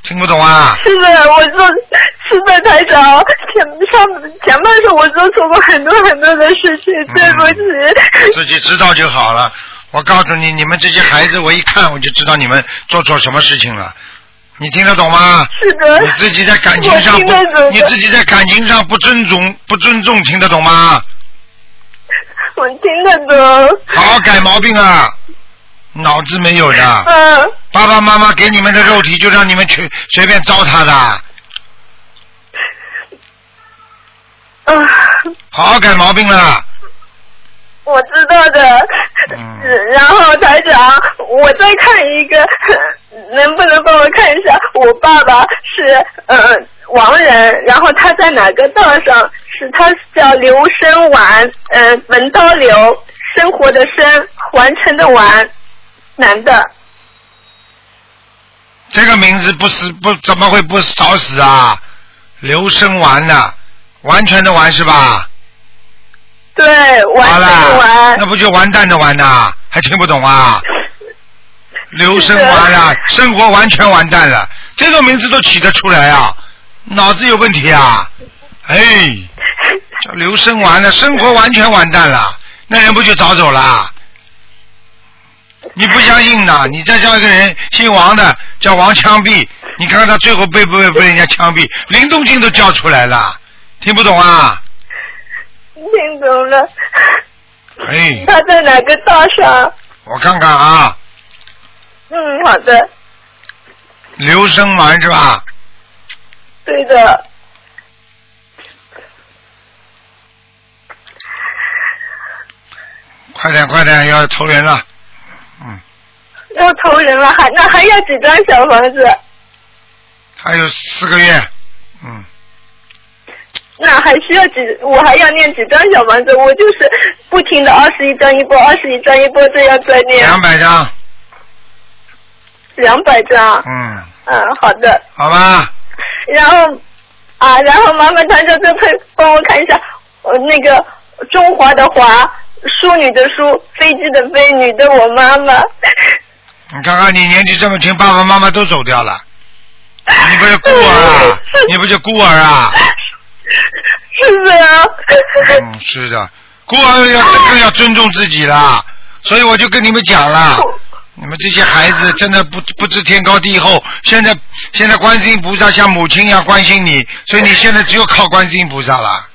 听不懂啊？是的，我做是的，台长，前上前半生我做错过很多很多的事情，对不起。自己知道就好了。我告诉你，你们这些孩子，我一看我就知道你们做错什么事情了。你听得懂吗？是的。你自己在感情上不，你自己在感情上不尊重，不尊重，听得懂吗？我听得懂。好好改毛病啊！脑子没有的，嗯。爸爸妈妈给你们的肉体就让你们去随便糟蹋的，啊，好好改毛病了。我知道的。嗯 然后台长，我再看一个，能不能帮我看一下？我爸爸是呃亡人，然后他在哪个道上？是他叫刘生完，呃文刀刘，生活的生，完成的完，男的。这个名字不死不怎么会不早死啊？刘生完的，完全的完是吧？对，完好了，完那。不就完蛋的完呐？还听不懂啊？刘生完了，生活完全完蛋了，这个名字都起得出来啊？脑子有问题啊？哎，叫刘生完了，生活完全完蛋了，那人不就早走了？你不相信呐？你再叫一个人姓王的叫王枪毙，你看看他最后被不被被人家枪毙，林东进都叫出来了，听不懂啊？听懂了。哎，他在哪个道上？我看看啊，嗯，好的，刘生完是吧？对的。快点快点，要投人了。嗯，要投人了，还那还要几张小房子？还有四个月。嗯，那还需要几？我还要念几张小房子？我就是不停的二十一张一波，二十一张一波这样在念。两百张。两百张。嗯，嗯，好的。好吧。然后啊，然后麻烦团长再帮帮我看一下，呃，那个中华的华，淑女的淑，飞机的飞，女的我妈妈。你看看你年纪这么轻，爸爸妈妈都走掉了，你不是孤儿啊？你不是孤儿啊？是的呀。嗯，是的，孤儿要更要尊重自己啦。所以我就跟你们讲了，你们这些孩子真的不不知天高地厚。现在现在观世音菩萨像母亲一样关心你，所以你现在只有靠观世音菩萨了。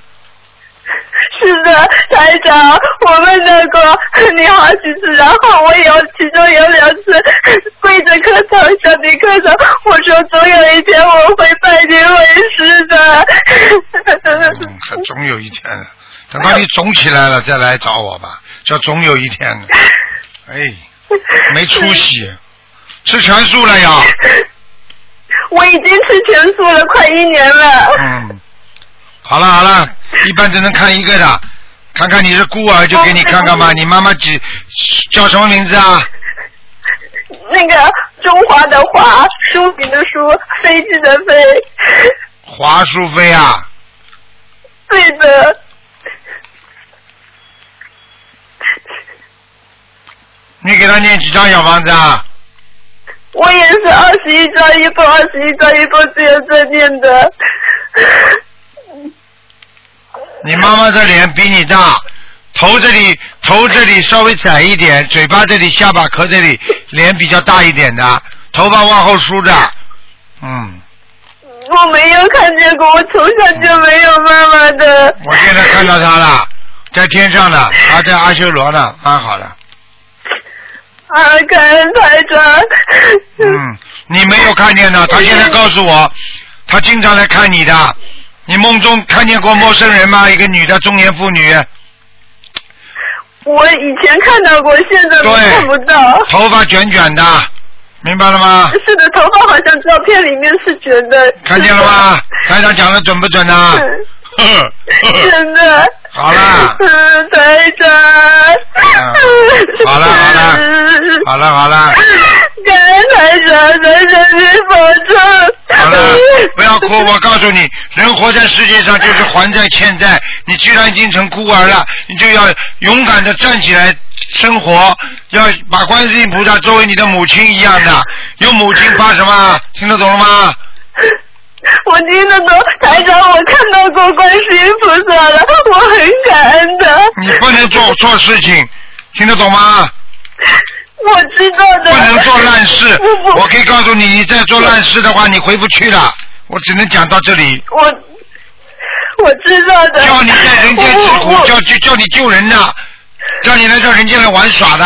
是的，台长，我问那个你好几次，然后我有其中有两次跪着磕头向你磕头，我说总有一天我会拜你为师的。嗯，还总有一天的，等到你肿起来了再来找我吧，叫总有一天的。哎，没出息，吃全素了呀？我已经吃全素了，快一年了。嗯，好了好了，一般只能看一个的，看看你是孤儿就给你看看吧。你妈妈几叫什么名字啊？那个中华的华，淑女的书，飞机的飞，华淑飞啊？对的。你给他念几张小房子啊？我也是二十一张一波，二十一张一波这样在念的。你妈妈的脸比你大，头这里头这里稍微窄一点，嘴巴这里下巴壳这里脸比较大一点的，头发往后梳着，嗯，我没有看见过，我从小就没有妈妈的。我现在看到她了，在天上呢，她在阿修罗呢，蛮好的。啊，感恩台长。嗯，你没有看见呢，他现在告诉我，他经常来看你的。你梦中看见过陌生人吗？一个女的中年妇女，我以前看到过，现在都看不到。头发卷卷的，明白了吗？是的，头发好像照片里面是卷的。看见了吗？台长讲的准不准啊？呵呵呵真的。好了嗯，台长。嗯好了好了好了好了，感恩台长，台长您保重。好了，不要哭，我告诉你，人活在世界上就是还债欠债。你既然已经成孤儿了，你就要勇敢的站起来生活，要把观世音菩萨作为你的母亲一样的，有母亲怕什么？听得懂了吗？我听得懂，台长，我看到过观世音菩萨了，我很感恩的。你不能做错事情，听得懂吗？我知道的。不能做烂事我。可以告诉你，你再做烂事的话，你回不去了。我只能讲到这里。我我知道的。叫你在人间吃苦，叫去叫你救人的，叫你来到人间来玩耍的。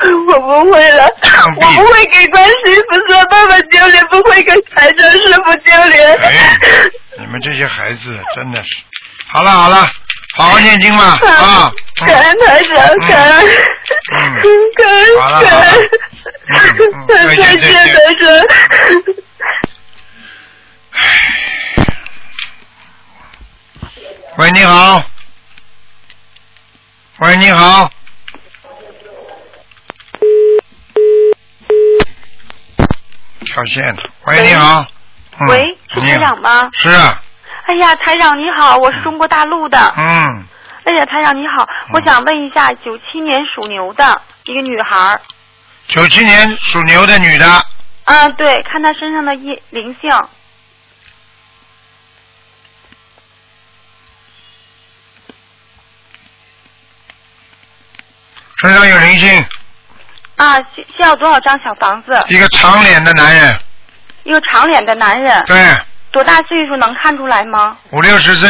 我不会了，我不会给观世音菩萨爸爸丢脸，不会给财神师傅丢脸。哎，你们这些孩子真的是，好了好了，好好念经吧啊！感恩台长，感恩，感恩，感恩，嗯再见再见，台长。喂，你好。喂，你好。跳线了。喂，你好。嗯喂，是台长吗？是。啊，哎呀，台长你好，我是中国大陆的。嗯，哎呀，台长你好，我想问一下，九七年属牛的一个女孩儿，九七年属牛的女的，啊，对，看她身上的一灵性，身上有灵性，啊，需需要多少张小房子？一个长脸的男人，一个长脸的男人，对，多大岁数能看出来吗？五六十岁，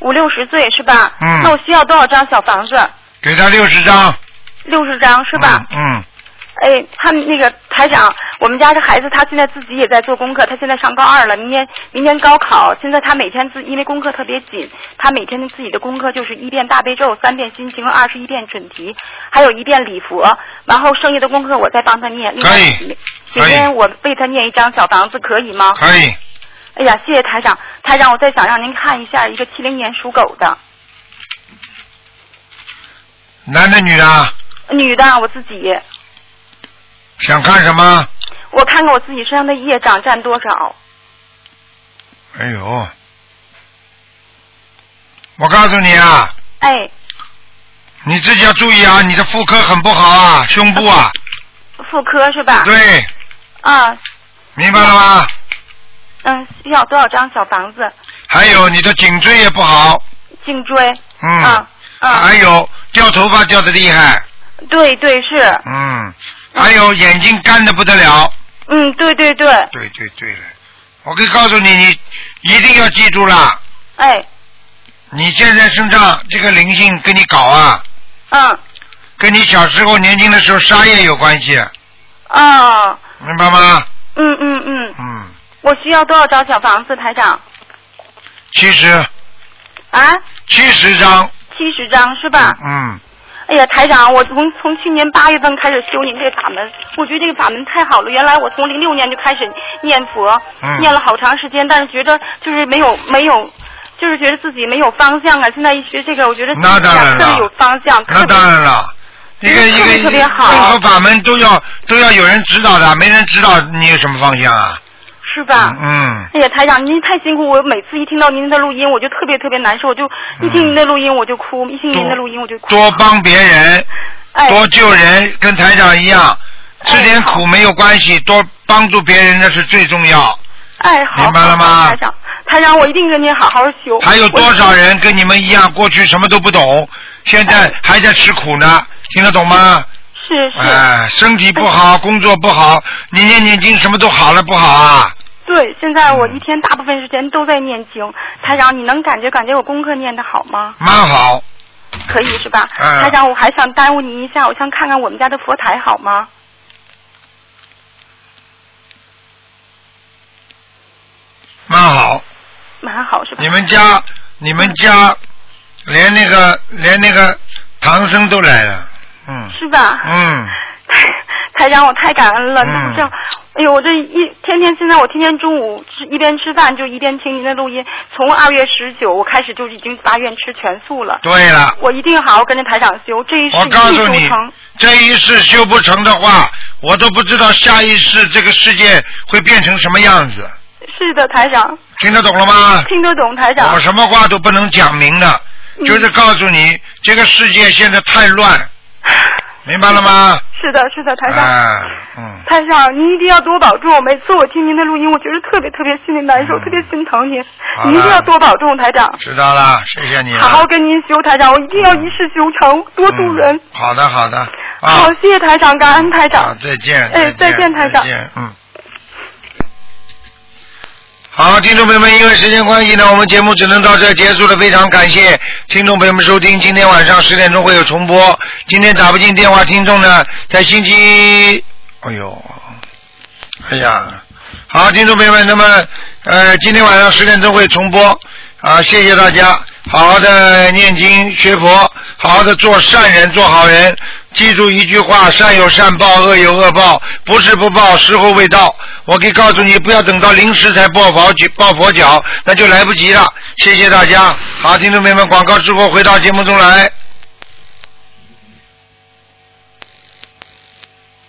五六十岁是吧？嗯那我需要多少张小房子？给他六十张，六十张是吧？嗯，哎，他们那个台长，我们家这孩子他现在自己也在做功课，他现在上高二了，明年明年高考，现在他每天自因为功课特别紧，他每天的自己的功课就是一遍大悲咒，三遍心经，二十一遍准提，还有一遍礼佛，然后剩下的功课我再帮他念。可以另外每天我为他念一张小房子，可以吗？可以，哎呀，谢谢台长，台长，我再想让您看一下一个七零年属狗的男的女的啊，女的，我自己，想看什么？我看看我自己身上的业障占多少。哎呦，我告诉你啊，哎，你自己要注意啊，你的妇科很不好啊，胸部啊，妇科是吧？对，啊，明白了吗？嗯，需要多少张小房子？还有你的颈椎也不好，颈椎。嗯，啊啊，还有掉头发掉的厉害，对对是，嗯，还有眼睛干的不得了，嗯，对对对，对对对了，我可以告诉你，你一定要记住了，哎，你现在身上这个灵性跟你搞啊，嗯，跟你小时候年轻的时候杀业有关系，啊，明白吗？嗯嗯嗯，嗯，我需要多少张小房子，台长？七十，啊，七十张，七十张是吧？嗯，哎呀，台长，我从从去年八月份开始修您这个法门，我觉得这个法门太好了。原来我从零六年就开始念佛，嗯念了好长时间，但是觉得就是没有没有，就是觉得自己没有方向啊。现在一学这个，我觉得那当然了特别有方向，那当然了。一个一特别个特别好任何法门都要都要有人指导的，没人指导你有什么方向啊？是吧？嗯，哎呀，台长，您太辛苦，我每次一听到您的录音，我就特别特别难受，我就一听您的录音我就哭，一听您的录音我就哭。多帮别人，哎多救人，跟台长一样，吃点苦没有关系，多帮助别人那是最重要。哎，好，明白了吗台长，台长，我一定跟您好好修。还有多少人跟你们一样，过去什么都不懂，现在还在吃苦呢？听得懂吗？是是。哎，身体不好，工作不好，你念念经什么都好了，不好啊？对，现在我一天大部分时间都在念经。台长，你能感觉感觉我功课念的好吗？蛮好，可以是吧？嗯台长，我还想耽误您一下，我想看看我们家的佛台好吗？蛮好。蛮好是吧？你们家，你们家，连那个连那个唐僧都来了，嗯是吧？嗯，台长，我太感恩了，那嗯不知道，哎呦，我这一天天现在我天天中午吃一边吃饭就一边听您的录音，从二月十九我开始就已经发愿吃全素了。对了，我一定好好跟着台长修，这一世我告诉你修成。，这一世修不成的话，我都不知道下一世这个世界会变成什么样子，是的，台长，听得懂了吗？听得懂台长我。什么话都不能讲明的，嗯就是告诉你，这个世界现在太乱，明白了吗？是的，是的，台长。啊，嗯，台长，您一定要多保重。每次我听您的录音，我觉得特别特别心里难受，特别心疼您。您一定要多保重，台长。知道了，谢谢你。好好跟您修，台长，我一定要一世修成，多助人。嗯好的，好的。啊好，谢谢台长，感恩台长。好，再见。哎再见台长再见，嗯。好，听众朋友们，因为时间关系呢，我们节目只能到这结束了。非常感谢听众朋友们收听，今天晚上十点钟会有重播。今天打不进电话，听众呢，在星期，哎呦，哎呀，好，听众朋友们，那么呃，今天晚上十点钟会重播啊，谢谢大家，好好的念经学佛，好好的做善人，做好人。记住一句话：善有善报，恶有恶报，不是不报，时候未到。我可以告诉你，不要等到临时才抱佛脚，抱佛脚，那就来不及了。谢谢大家。好，听众朋友们，广告之后回到节目中来。